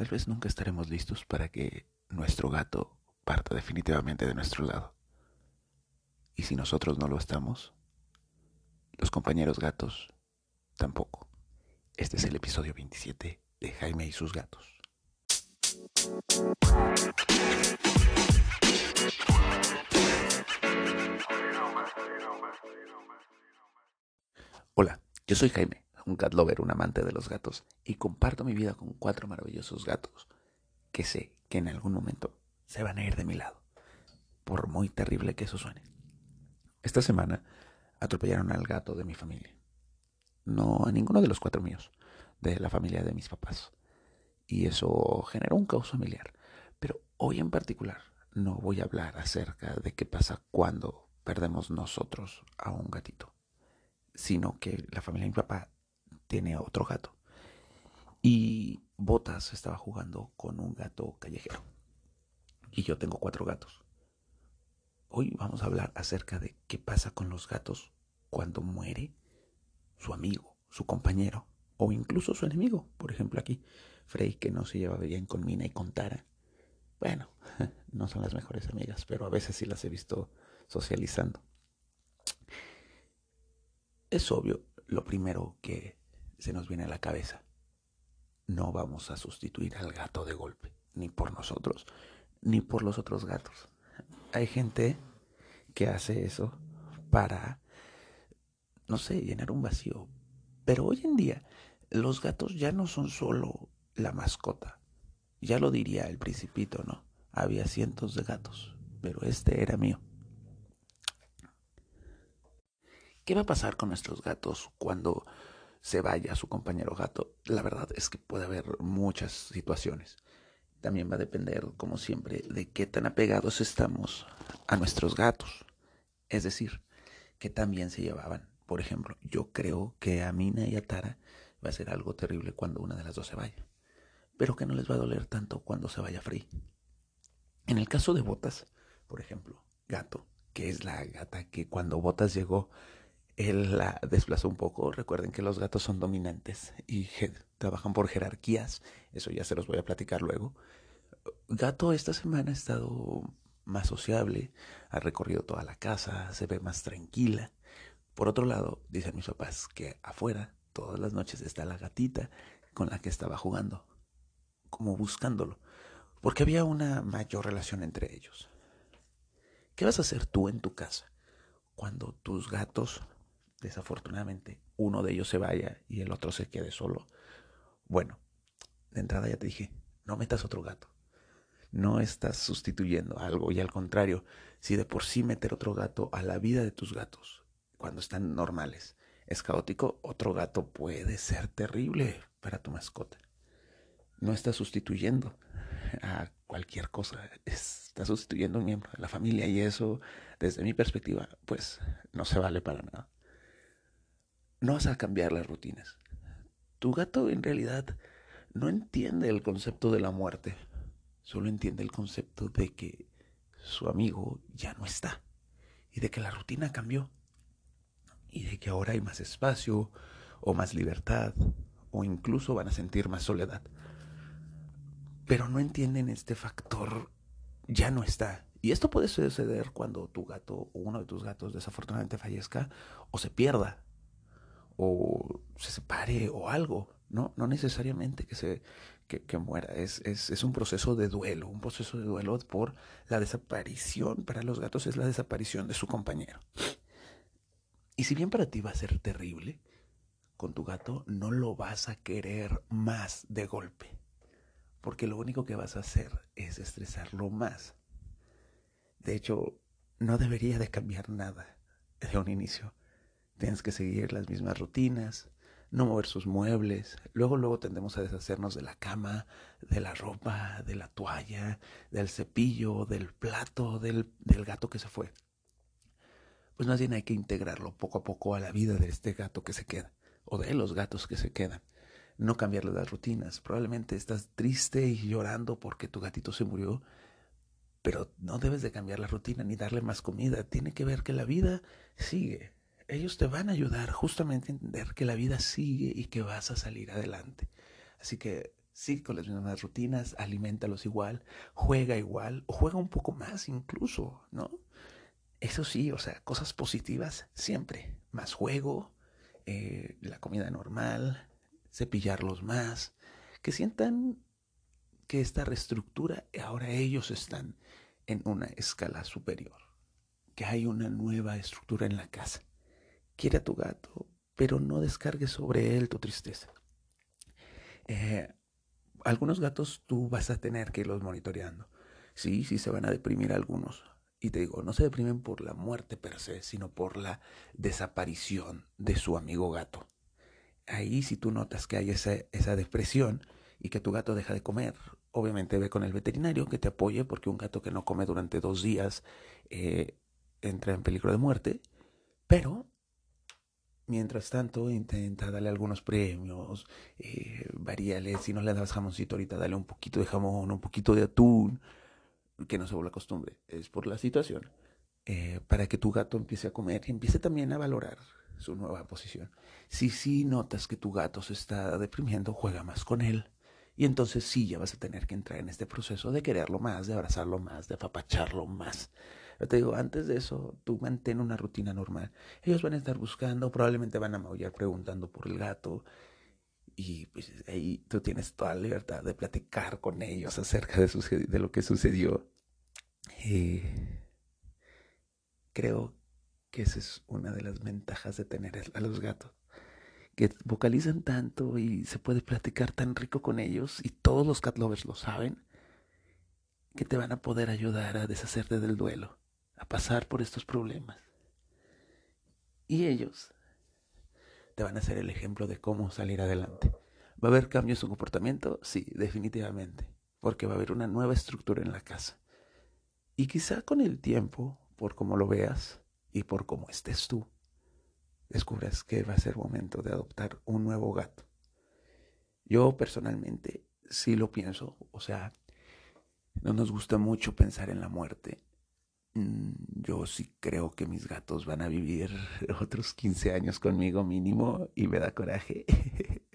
tal vez nunca estaremos listos para que nuestro gato parta definitivamente de nuestro lado. Y si nosotros no lo estamos, los compañeros gatos tampoco. Este es el episodio 27 de Jaime y sus gatos. Hola, yo soy Jaime, un cat lover, un amante de los gatos, y comparto mi vida con cuatro maravillosos gatos que sé que en algún momento se van a ir de mi lado, por muy terrible que eso suene. Esta semana atropellaron al gato de mi familia. No a ninguno de los cuatro míos, de la familia de mis papás. Y eso generó un caos familiar. Pero hoy en particular no voy a hablar acerca de qué pasa cuando perdemos nosotros a un gatito, sino que la familia de mi papá tiene otro gato. Y Botas estaba jugando con un gato callejero. Y yo tengo cuatro gatos. Hoy vamos a hablar acerca de qué pasa con los gatos cuando muere su amigo, su compañero o incluso su enemigo. Por ejemplo aquí, Frey que no se llevaba bien con Mina y con Tara. Bueno, no son las mejores amigas, pero a veces sí las he visto socializando. Es obvio lo primero que se nos viene a la cabeza. No vamos a sustituir al gato de golpe, ni por nosotros, ni por los otros gatos. Hay gente que hace eso para, no sé, llenar un vacío. Pero hoy en día los gatos ya no son solo la mascota. Ya lo diría el principito, ¿no? Había cientos de gatos, pero este era mío. ¿Qué va a pasar con nuestros gatos cuando se vaya su compañero gato? La verdad es que puede haber muchas situaciones. También va a depender, como siempre, de qué tan apegados estamos a nuestros gatos. Es decir, que también se llevaban. Por ejemplo, yo creo que a Mina y a Tara va a ser algo terrible cuando una de las dos se vaya. Pero que no les va a doler tanto cuando se vaya Free. En el caso de Botas, por ejemplo, Gato, que es la gata que cuando Botas llegó, él la desplazó un poco. Recuerden que los gatos son dominantes y trabajan por jerarquías. Eso ya se los voy a platicar luego. Gato esta semana ha estado más sociable, ha recorrido toda la casa, se ve más tranquila. Por otro lado, dicen mis papás que afuera todas las noches está la gatita con la que estaba jugando, como buscándolo, porque había una mayor relación entre ellos. ¿Qué vas a hacer tú en tu casa cuando tus gatos, desafortunadamente, uno de ellos se vaya y el otro se quede solo? Bueno, de entrada ya te dije, no metas otro gato. No estás sustituyendo algo y al contrario, si de por sí meter otro gato a la vida de tus gatos cuando están normales es caótico, otro gato puede ser terrible para tu mascota. No estás sustituyendo a cualquier cosa, está sustituyendo a un miembro de la familia y eso, desde mi perspectiva, pues no se vale para nada. No vas a cambiar las rutinas. Tu gato en realidad no entiende el concepto de la muerte, solo entiende el concepto de que su amigo ya no está y de que la rutina cambió y de que ahora hay más espacio o más libertad o incluso van a sentir más soledad. Pero no entienden este factor ya no está. Y esto puede suceder cuando tu gato o uno de tus gatos desafortunadamente fallezca o se pierda o se separe o algo. No, no necesariamente que se que, muera. Es, es, es un proceso de duelo, un proceso de duelo por la desaparición. Para los gatos es la desaparición de su compañero. Y si bien para ti va a ser terrible, con tu gato no lo vas a querer más de golpe, porque lo único que vas a hacer es estresarlo más. De hecho, no debería de cambiar nada de un inicio. Tienes que seguir las mismas rutinas, no mover sus muebles. Luego, luego tendemos a deshacernos de la cama, de la ropa, de la toalla, del cepillo, del plato, del, del gato que se fue pues más bien hay que integrarlo poco a poco a la vida de este gato que se queda, o de los gatos que se quedan. No cambiarle las rutinas. Probablemente estás triste y llorando porque tu gatito se murió, pero no debes de cambiar la rutina ni darle más comida. Tiene que ver que la vida sigue. Ellos te van a ayudar justamente a entender que la vida sigue y que vas a salir adelante. Así que sigue con las mismas rutinas, alimentalos igual, juega igual, o juega un poco más incluso, ¿no? Eso sí, o sea, cosas positivas siempre. Más juego, eh, la comida normal, cepillarlos más, que sientan que esta reestructura ahora ellos están en una escala superior, que hay una nueva estructura en la casa. Quiere a tu gato, pero no descargues sobre él tu tristeza. Eh, algunos gatos tú vas a tener que irlos monitoreando. Sí, sí se van a deprimir algunos. Y te digo, no se deprimen por la muerte per se, sino por la desaparición de su amigo gato. Ahí si tú notas que hay esa, esa depresión y que tu gato deja de comer obviamente ve con el veterinario que te apoye porque un gato que no come durante dos días eh, entra en peligro de muerte. Pero, mientras tanto, intenta darle algunos premios, eh, si no le das jamoncito ahorita, dale un poquito de jamón, un poquito de atún, que no se vuelva costumbre, es por la situación, eh, para que tu gato empiece a comer y empiece también a valorar su nueva posición. Si sí notas que tu gato se está deprimiendo, juega más con él y entonces sí, ya vas a tener que entrar en este proceso de quererlo más, de abrazarlo más, de apapacharlo más. Pero te digo, antes de eso, tú mantén una rutina normal. Ellos van a estar buscando, probablemente van a maullar preguntando por el gato. Y pues ahí tú tienes toda la libertad de platicar con ellos acerca de, de lo que sucedió. Y creo que esa es una de las ventajas de tener a los gatos que vocalizan tanto y se puede platicar tan rico con ellos y todos los cat lovers lo saben, que te van a poder ayudar a deshacerte del duelo, a pasar por estos problemas. Y ellos te van a ser el ejemplo de cómo salir adelante. ¿Va a haber cambios en su comportamiento? Sí, definitivamente, porque va a haber una nueva estructura en la casa. Y quizá con el tiempo, por cómo lo veas y por cómo estés tú, descubras que va a ser momento de adoptar un nuevo gato. Yo personalmente sí lo pienso, o sea, no nos gusta mucho pensar en la muerte. Mm, yo sí creo que mis gatos van a vivir otros 15 años conmigo mínimo y me da coraje.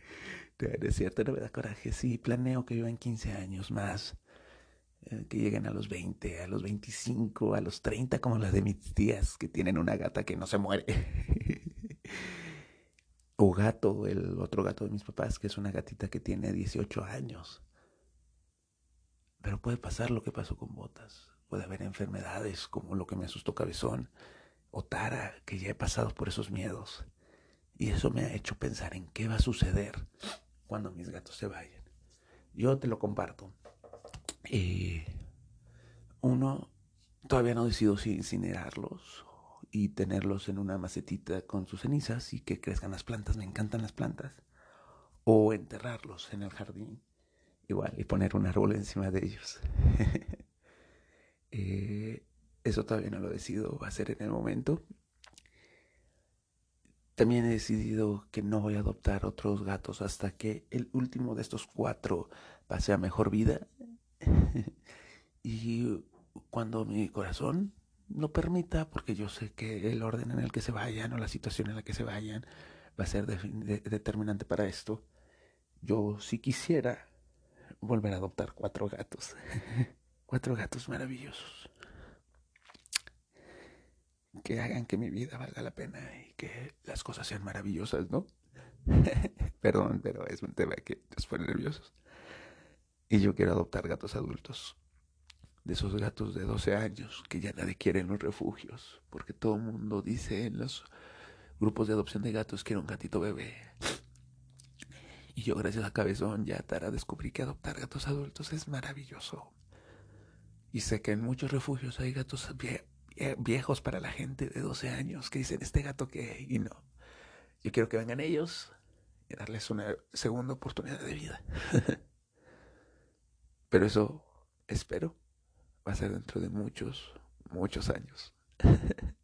es cierto, no me da coraje. Sí, planeo que vivan 15 años más, eh, que lleguen a los 20, a los 25, a los 30, como las de mis tías, que tienen una gata que no se muere. o gato, el otro gato de mis papás, que es una gatita que tiene 18 años. Pero puede pasar lo que pasó con Botas. Puede haber enfermedades como lo que me asustó Cabezón o Tara, que ya he pasado por esos miedos. Y eso me ha hecho pensar en qué va a suceder cuando mis gatos se vayan. Yo te lo comparto. Eh, uno, todavía no decido si incinerarlos y tenerlos en una macetita con sus cenizas y que crezcan las plantas, me encantan las plantas, o enterrarlos en el jardín, igual, y poner un árbol encima de ellos. Eso todavía no lo decido hacer en el momento. También he decidido que no voy a adoptar otros gatos hasta que el último de estos cuatro pase a mejor vida. y cuando mi corazón lo permita, porque yo sé que el orden en el que se vayan o la situación en la que se vayan va a ser determinante para esto. Yo sí quisiera volver a adoptar cuatro gatos. cuatro gatos maravillosos. Que hagan que mi vida valga la pena y que las cosas sean maravillosas, ¿no? Perdón, pero es un tema que nos pone nerviosos. Y yo quiero adoptar gatos adultos de esos gatos de 12 años que ya nadie quiere en los refugios, porque todo el mundo dice en los grupos de adopción de gatos que era un gatito bebé. Y yo gracias a Cabezón ya Tara descubrí que adoptar gatos adultos es maravilloso. Y sé que en muchos refugios hay gatos viejos para la gente de 12 años que dicen, ¿este gato qué? Y no. Yo quiero que vengan ellos y darles una segunda oportunidad de vida. Pero eso espero va a ser dentro de muchos, muchos años.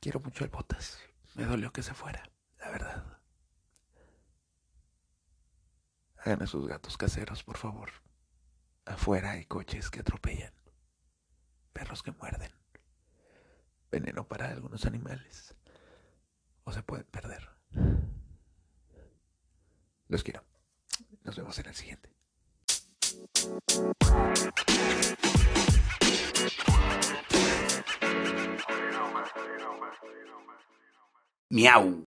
Quiero mucho el Botas. Me dolió que se fuera, la verdad. Hagan a sus gatos caseros, por favor. Afuera hay coches que atropellan, perros que muerden, veneno para algunos animales, o se pueden perder. Los quiero. Nos vemos en el siguiente. Miau.